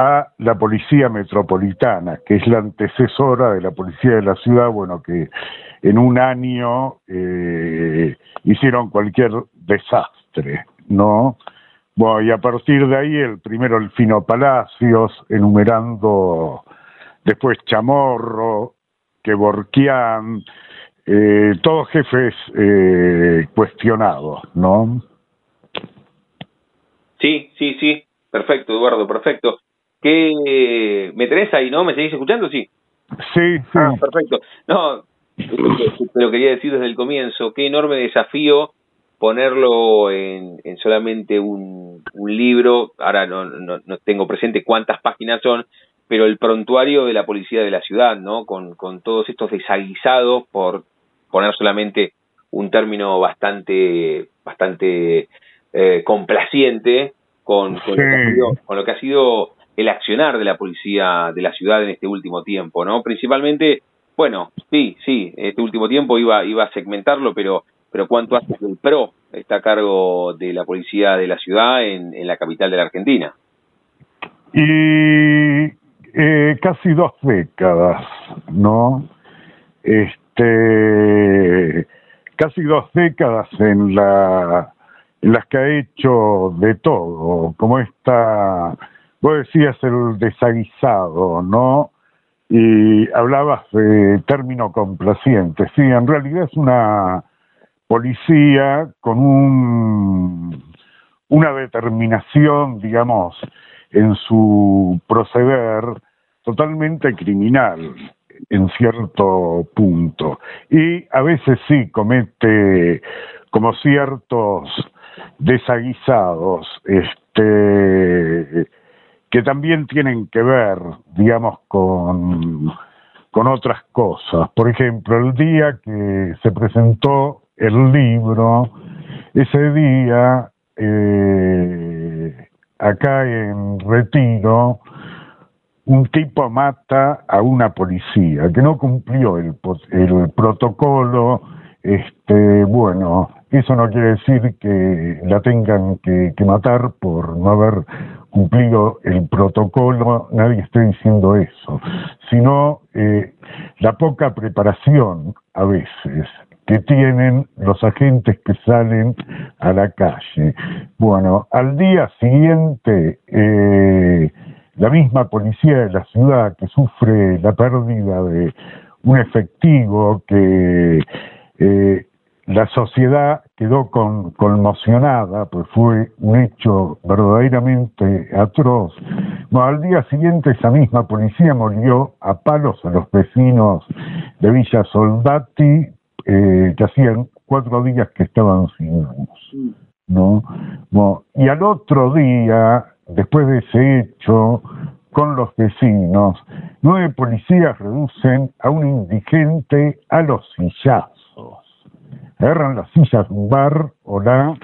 a la Policía Metropolitana, que es la antecesora de la Policía de la Ciudad, bueno, que en un año eh, hicieron cualquier desastre, ¿no? Bueno, y a partir de ahí, el primero el Fino Palacios, enumerando después Chamorro, Kevorkian, eh, todos jefes eh, cuestionados, ¿no? Sí, sí, sí, perfecto, Eduardo, perfecto que me tenés ahí, ¿no? ¿Me seguís escuchando? Sí. Sí, sí. Ah, perfecto. No, pero quería decir desde el comienzo, qué enorme desafío ponerlo en, en solamente un, un, libro, ahora no, no, no, tengo presente cuántas páginas son, pero el prontuario de la policía de la ciudad, ¿no? Con, con todos estos desaguisados, por poner solamente un término bastante, bastante eh, complaciente con, con, lo que ha sido, con lo que ha sido el accionar de la policía de la ciudad en este último tiempo, ¿no? Principalmente, bueno, sí, sí, este último tiempo iba, iba a segmentarlo, pero, pero cuánto hace que el PRO está a cargo de la policía de la ciudad en, la capital de la Argentina. Y eh, casi dos décadas, ¿no? Este, casi dos décadas en la en las que ha hecho de todo, como esta Vos decías el desaguisado, ¿no? Y hablabas de término complaciente. Sí, en realidad es una policía con un, una determinación, digamos, en su proceder totalmente criminal en cierto punto. Y a veces sí comete como ciertos desaguisados, este que también tienen que ver, digamos, con, con otras cosas. Por ejemplo, el día que se presentó el libro, ese día, eh, acá en Retiro, un tipo mata a una policía que no cumplió el, el protocolo, este, bueno, eso no quiere decir que la tengan que, que matar por no haber cumplido el protocolo, nadie está diciendo eso, sino eh, la poca preparación a veces que tienen los agentes que salen a la calle. Bueno, al día siguiente, eh, la misma policía de la ciudad que sufre la pérdida de un efectivo que eh, la sociedad quedó con, conmocionada, pues fue un hecho verdaderamente atroz. Al día siguiente esa misma policía murió a palos a los vecinos de Villa Soldati, eh, que hacían cuatro días que estaban sin luz. ¿no? Y al otro día, después de ese hecho, con los vecinos, nueve policías reducen a un indigente a los sillazos agarran las sillas de un bar, hola.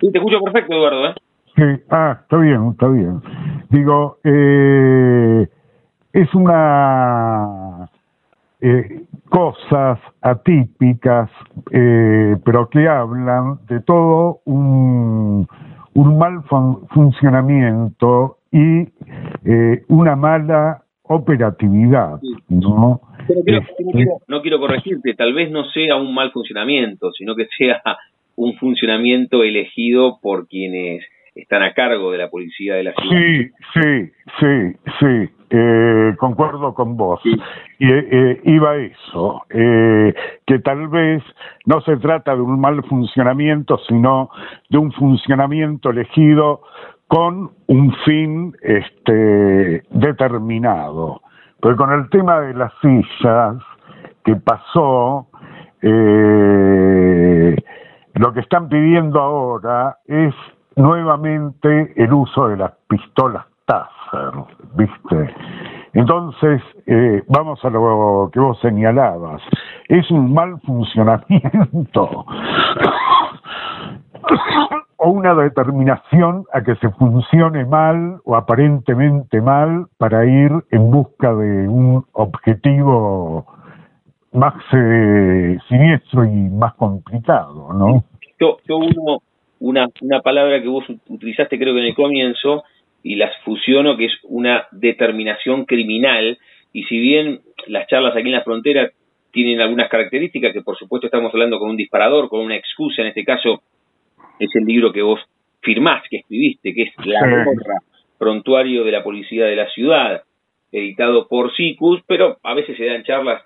Sí, te escucho perfecto, Eduardo, ¿eh? Sí, ah, está bien, está bien. Digo, eh, es una eh, cosas atípicas, eh, pero que hablan de todo un, un mal funcionamiento y eh, una mala operatividad, ¿no? No, quiero, corregirte, tal vez no sea un mal funcionamiento, sino que sea un funcionamiento elegido por quienes están a cargo de la policía de la ciudad. Sí, sí, sí, sí, eh, concuerdo con vos. Y eh, iba eso, eh, que tal vez no se trata de un mal funcionamiento, sino de un funcionamiento elegido con un fin este, determinado. Porque con el tema de las sillas que pasó, eh, lo que están pidiendo ahora es nuevamente el uso de las pistolas Taser, ¿viste? Entonces, eh, vamos a lo que vos señalabas. Es un mal funcionamiento o una determinación a que se funcione mal o aparentemente mal para ir en busca de un objetivo más eh, siniestro y más complicado, ¿no? Yo, yo uno, una, una palabra que vos utilizaste creo que en el comienzo y las fusiono que es una determinación criminal y si bien las charlas aquí en la frontera tienen algunas características que por supuesto estamos hablando con un disparador, con una excusa, en este caso es el libro que vos firmás, que escribiste, que es La Gorra, Prontuario de la Policía de la Ciudad, editado por SICUS, pero a veces se dan charlas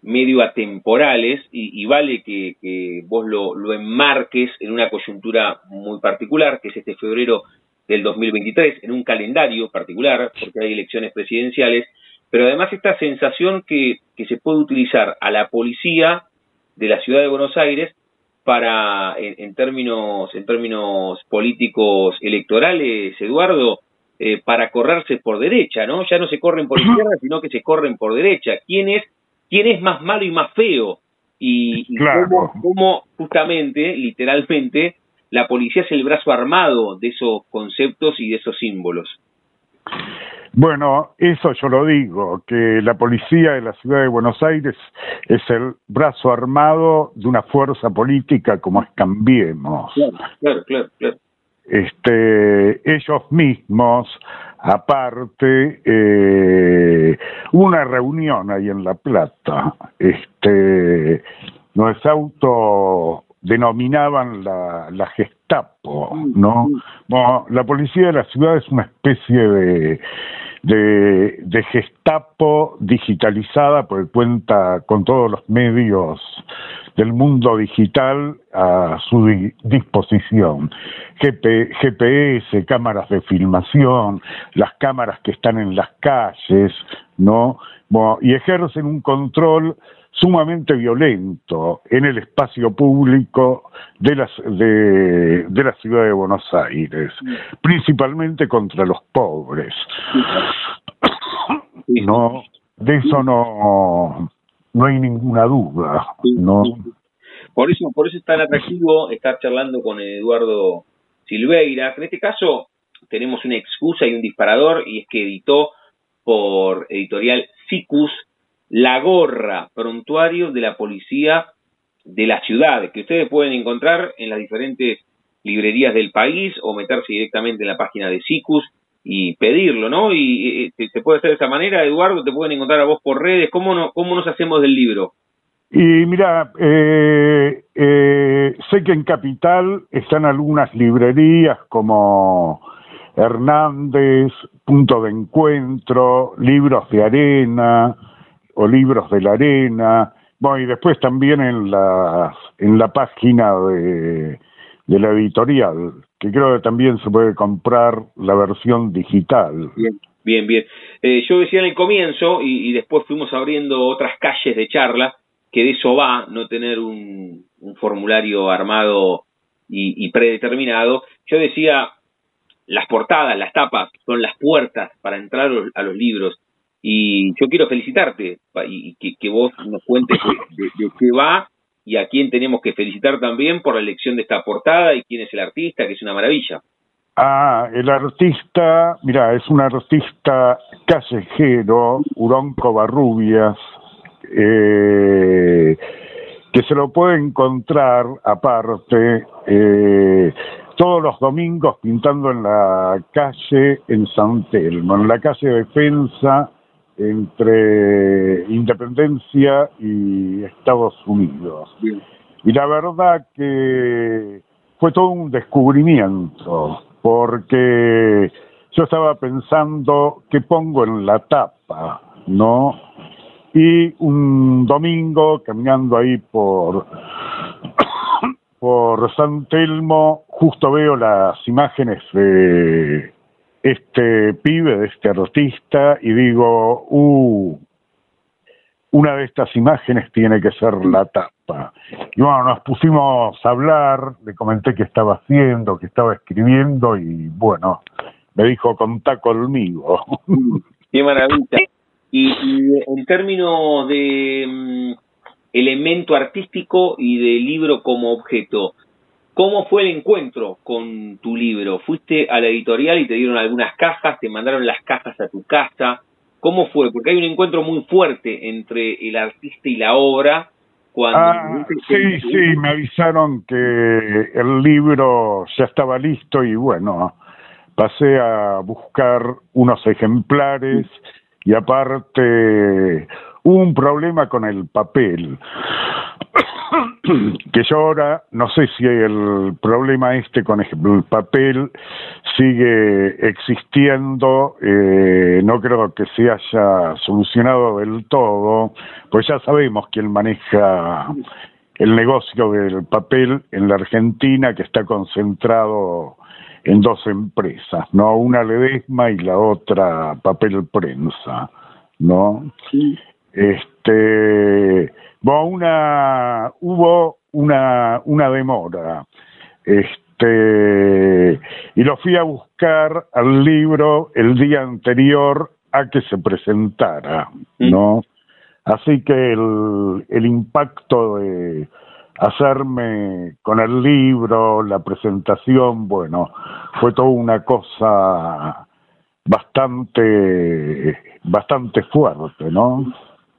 medio atemporales y, vale que, que vos lo, lo, enmarques en una coyuntura muy particular, que es este febrero del 2023, en un calendario particular, porque hay elecciones presidenciales, pero además esta sensación que, que se puede utilizar a la policía de la ciudad de Buenos Aires para, en, términos, en términos políticos electorales, Eduardo, eh, para correrse por derecha, ¿no? Ya no se corren por *clears throat* izquierda, sino que se corren por derecha. ¿Quién es, quién es más malo y más feo? Y, cómo, justamente, literalmente, la policía es el brazo armado de esos conceptos y de esos símbolos. Bueno, eso yo lo digo, que la policía de la ciudad de Buenos Aires es el brazo armado de una fuerza política como es Cambiemos. Claro, claro, claro. Este, ellos mismos, aparte, eh, una reunión ahí en La Plata, este, nos autodenominaban la, la Gestapo, ¿no? Bueno, la policía de la ciudad es una especie de de, Gestapo digitalizada, porque cuenta con todos los medios del mundo digital a su disposición. GPS, cámaras de filmación, las cámaras que están en las calles, ¿no? y ejercen un control sumamente violento en el espacio público de, las, de, de la ciudad de Buenos Aires, principalmente contra los pobres. No, de eso no, no hay ninguna duda. No. Por eso, por eso es tan atractivo estar charlando con Eduardo Silveira, en este caso tenemos una excusa y un disparador, y es que editó por editorial Cicus la gorra prontuario de la policía de la ciudad, que ustedes pueden encontrar en las diferentes librerías del país o meterse directamente en la página de SICUS y pedirlo, ¿no? Y, se puede hacer de esa manera, Eduardo, te pueden encontrar a vos por redes, ¿cómo, no, cómo nos hacemos del libro? Y mira, eh, eh, sé que en Capital están algunas librerías como Hernández, Punto de Encuentro, Libros de Arena, o libros de la arena, bueno, y después también en la, en la página de, de la editorial, que creo que también se puede comprar la versión digital. Bien, bien. Eh, yo decía en el comienzo, y, después fuimos abriendo otras calles de charla, que de eso va, no tener un, un formulario armado y, predeterminado. Yo decía, las portadas, las tapas, son las puertas para entrar a los libros. Y yo quiero felicitarte y que, vos nos cuentes de, qué va y a quién tenemos que felicitar también por la elección de esta portada y quién es el artista, que es una maravilla. Ah, el artista, mira, es un artista callejero, Uronco Barrubias, eh, que se lo puede encontrar aparte eh, todos los domingos pintando en la calle en San Telmo, en la calle Defensa entre Independencia y Estados Unidos. Y la verdad que fue todo un descubrimiento, porque yo estaba pensando qué pongo en la tapa, ¿no? Y un domingo, caminando ahí por, *coughs* por San Telmo, justo veo las imágenes de este pibe, de este artista, y digo, uh, una de estas imágenes tiene que ser la tapa. Y bueno, nos pusimos a hablar, le comenté qué estaba haciendo, qué estaba escribiendo, y bueno, me dijo, contá conmigo. *laughs* Qué maravilla. Y, en términos de mm, elemento artístico y de libro como objeto, ¿cómo fue el encuentro con tu libro? ¿Fuiste a la editorial y te dieron algunas cajas, te mandaron las cajas a tu casa? ¿Cómo fue? Porque hay un encuentro muy fuerte entre el artista y la obra. Cuando ah, sí, sí, me avisaron que el libro ya estaba listo y bueno, pasé a buscar unos ejemplares y aparte un problema con el papel *coughs* que yo ahora no sé si el problema este con el papel sigue existiendo, eh, no creo que se haya solucionado del todo, pues ya sabemos quién maneja el negocio del papel en la Argentina que está concentrado en dos empresas, ¿no? Una Ledesma y la otra Papel Prensa, ¿no? Este, bueno, una, hubo una, una demora, este, y lo fui a buscar al libro el día anterior a que se presentara, ¿no? Así que el, el impacto de hacerme con el libro, la presentación, bueno, fue toda una cosa bastante, bastante fuerte, ¿no?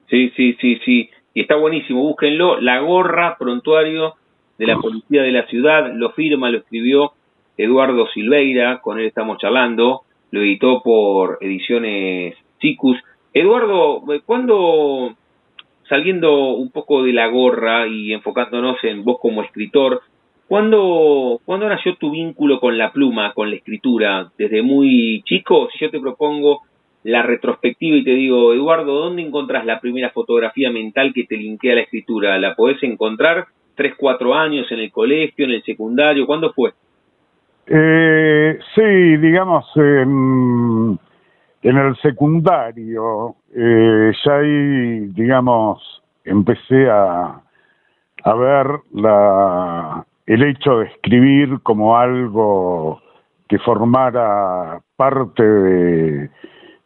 Sí, sí, sí, sí. Y está buenísimo, búsquenlo. La gorra, prontuario de la policía de la ciudad, lo firma, lo escribió Eduardo Silveira, con él estamos charlando, lo editó por Ediciones Cicus. Eduardo, ¿cuándo saliendo un poco de la gorra y enfocándonos en vos como escritor, ¿cuándo, ¿cuándo nació tu vínculo con la pluma, con la escritura? ¿Desde muy chico? Si yo te propongo la retrospectiva y te digo, Eduardo, ¿dónde encontrás la primera fotografía mental que te linkea a la escritura? ¿La podés encontrar tres, cuatro años en el colegio, en el secundario? ¿Cuándo fue? Eh, sí, digamos, en, en el secundario, eh, ya ahí, digamos, empecé a, a ver la, el hecho de escribir como algo que formara parte de,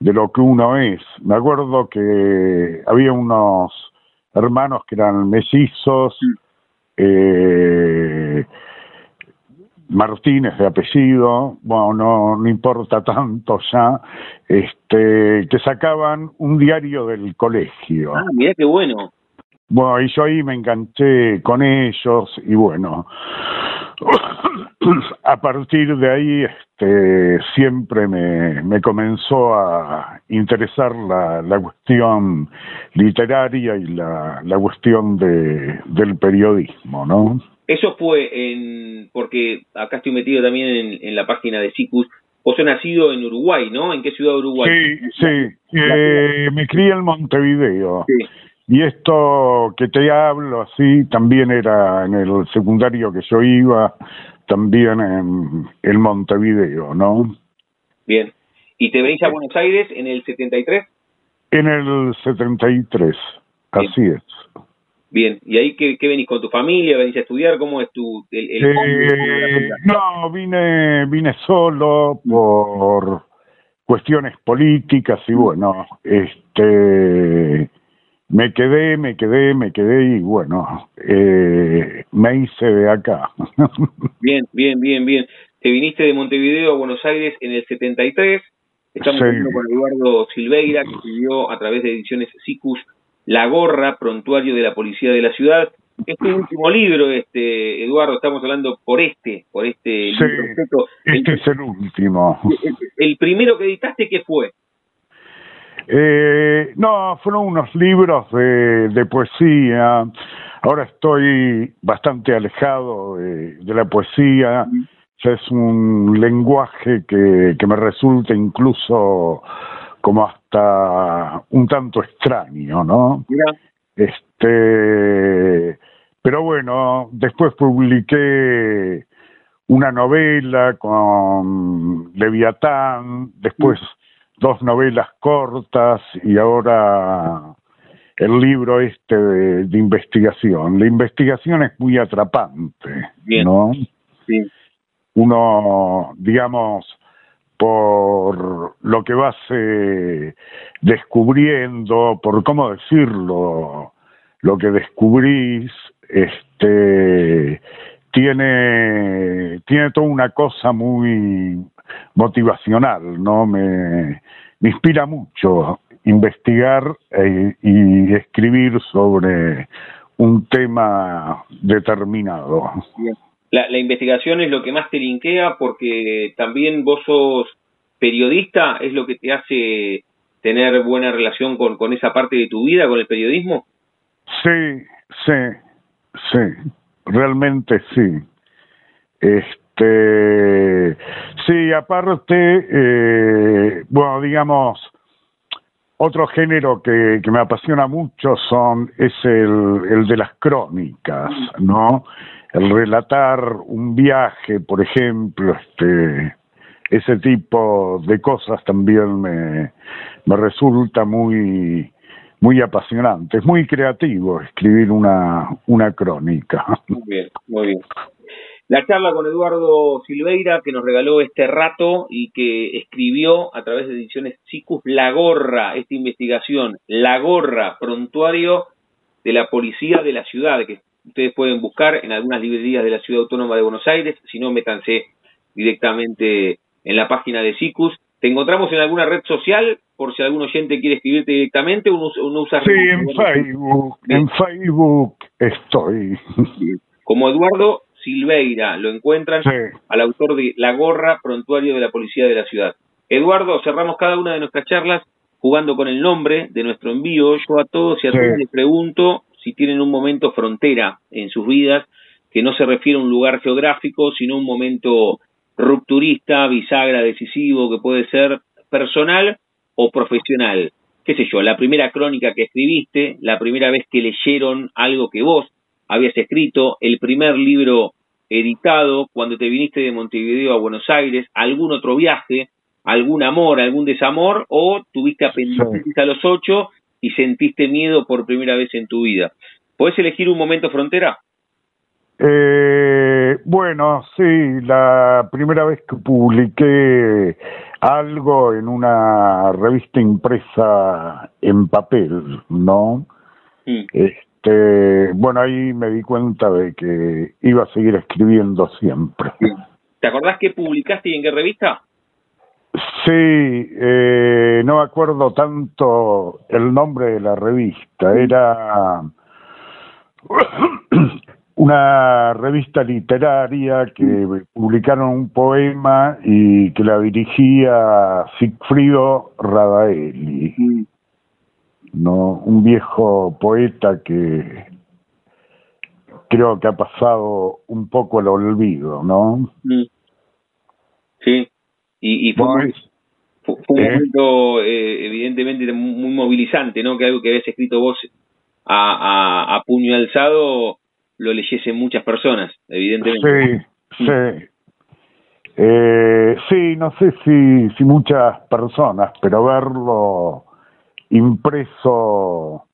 de lo que uno es. Me acuerdo que había unos hermanos que eran mellizos, eh, Martínez de apellido, bueno, no, no importa tanto ya, este, que sacaban un diario del colegio. Ah, mira qué bueno. Bueno, y yo ahí me enganché con ellos y bueno, *coughs* a partir de ahí este, siempre me, me comenzó a interesar la, la cuestión literaria y la, la cuestión de, del periodismo, ¿no? Eso fue en, porque acá estoy metido también en, la página de SICUS, vos sos nacido en Uruguay, ¿no? ¿En qué ciudad de Uruguay? Sí, sí, eh, me crié en Montevideo. Sí. Y esto que te hablo así también era en el secundario que yo iba, también en, Montevideo, ¿no? Bien. ¿Y te venís a Buenos Aires en el 73? En el 73, así es. Bien, ¿y ahí qué, venís con tu familia? ¿Venís a estudiar? ¿Cómo es tu...? El, eh, no, vine, vine solo por cuestiones políticas y bueno, este me quedé, me quedé, me quedé y bueno, eh, me hice de acá. *laughs* bien, bien, bien, bien. Te viniste de Montevideo a Buenos Aires en el 73. Estamos hablando con Eduardo Silveira, que escribió a través de ediciones SICUS La Gorra, prontuario de la Policía de la Ciudad. Este último libro, este Eduardo, estamos hablando por este, por este libro. Este es el último. el primero que editaste, ¿qué fue? Eh, no, fueron unos libros de, poesía. Ahora estoy bastante alejado de, la poesía. Ya es un lenguaje que, que me resulta incluso como hasta un tanto extraño, ¿no? Este, pero bueno, después publiqué una novela con Leviatán, después dos novelas cortas y ahora el libro este de, investigación. La investigación es muy atrapante, ¿no? Sí. Uno, digamos, por lo que vas eh, descubriendo, por cómo decirlo, lo que descubrís, este, tiene, tiene toda una cosa muy motivacional, ¿no? Me, inspira mucho investigar eh, y escribir sobre un tema determinado. La, la, investigación es lo que más te linkea porque también vos sos periodista, es lo que te hace tener buena relación con, con esa parte de tu vida, con el periodismo. Sí, sí, sí, realmente sí. Este, sí, aparte, eh, bueno, digamos, otro género que, que, me apasiona mucho son es el, el de las crónicas, ¿no? el relatar un viaje, por ejemplo, este, ese tipo de cosas también me, me resulta muy, muy apasionante. Es muy creativo escribir una, una crónica. Muy bien, muy bien. La charla con Eduardo Silveira, que nos regaló este rato y que escribió a través de ediciones Cicus La Gorra, esta investigación, La Gorra, prontuario de la policía de la ciudad, que ustedes pueden buscar en algunas librerías de la Ciudad Autónoma de Buenos Aires, si no, métanse directamente en la página de SICUS. ¿Te encontramos en alguna red social por si algún oyente quiere escribirte directamente o no, usas? Sí, en Facebook, en Facebook estoy. Como Eduardo Silveira, lo encuentran al autor de La Gorra, prontuario de la Policía de la Ciudad. Eduardo, cerramos cada una de nuestras charlas jugando con el nombre de nuestro envío. Yo a todos y a todos les pregunto si tienen un momento frontera en sus vidas, que no se refiere a un lugar geográfico, sino un momento rupturista, bisagra, decisivo, que puede ser personal o profesional. Qué sé yo, la primera crónica que escribiste, la primera vez que leyeron algo que vos habías escrito, el primer libro editado, cuando te viniste de Montevideo a Buenos Aires, algún otro viaje, algún amor, algún desamor, o tuviste aprendizaje a los ocho y sentiste miedo por primera vez en tu vida. ¿Puedes elegir un momento frontera? Eh, bueno, sí, la primera vez que publiqué algo en una revista impresa en papel, ¿no? Mm. Este, bueno, ahí me di cuenta de que iba a seguir escribiendo siempre. ¿Te acordás qué publicaste y en qué revista? Sí, eh, no me acuerdo tanto el nombre de la revista, era *clears throat* una revista literaria que publicaron un poema y que la dirigía Sigfrido Radaeli, no un viejo poeta que creo que ha pasado un poco el olvido, ¿no? Mm. Sí, y, fue, un momento eh, evidentemente muy movilizante, ¿no? Que algo que habías escrito vos a, a, puño alzado lo leyesen muchas personas, evidentemente. Sí, sí. Eh, sí, no sé si, si muchas personas, pero verlo impreso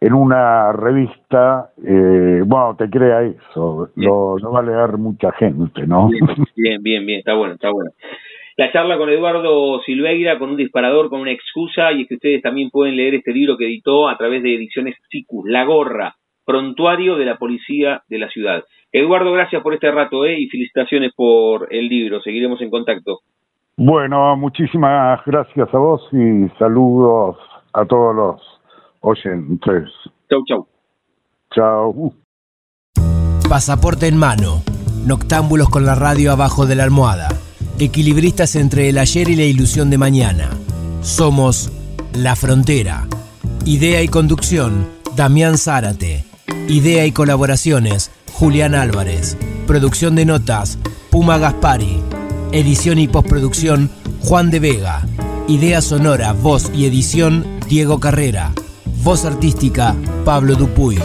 en una revista, eh, bueno, te crea eso, lo, lo, va a leer mucha gente, ¿no? bien, bien, bien, está bueno, está bueno la charla con Eduardo Silveira con un disparador, con una excusa, y es que ustedes también pueden leer este libro que editó a través de ediciones SICUS, La Gorra, prontuario de la policía de la ciudad. Eduardo, gracias por este rato ¿eh? y felicitaciones por el libro. Seguiremos en contacto. Bueno, muchísimas gracias a vos y saludos a todos los oyentes. Chau, chau. Chau. Pasaporte en mano. Noctámbulos con la radio abajo de la almohada equilibristas entre el ayer y la ilusión de mañana. Somos La Frontera. Idea y conducción, Damián Zárate. Idea y colaboraciones, Julián Álvarez. Producción de notas, Puma Gaspari. Edición y postproducción, Juan de Vega. Idea sonora, voz y edición, Diego Carrera. Voz artística, Pablo Dupuy.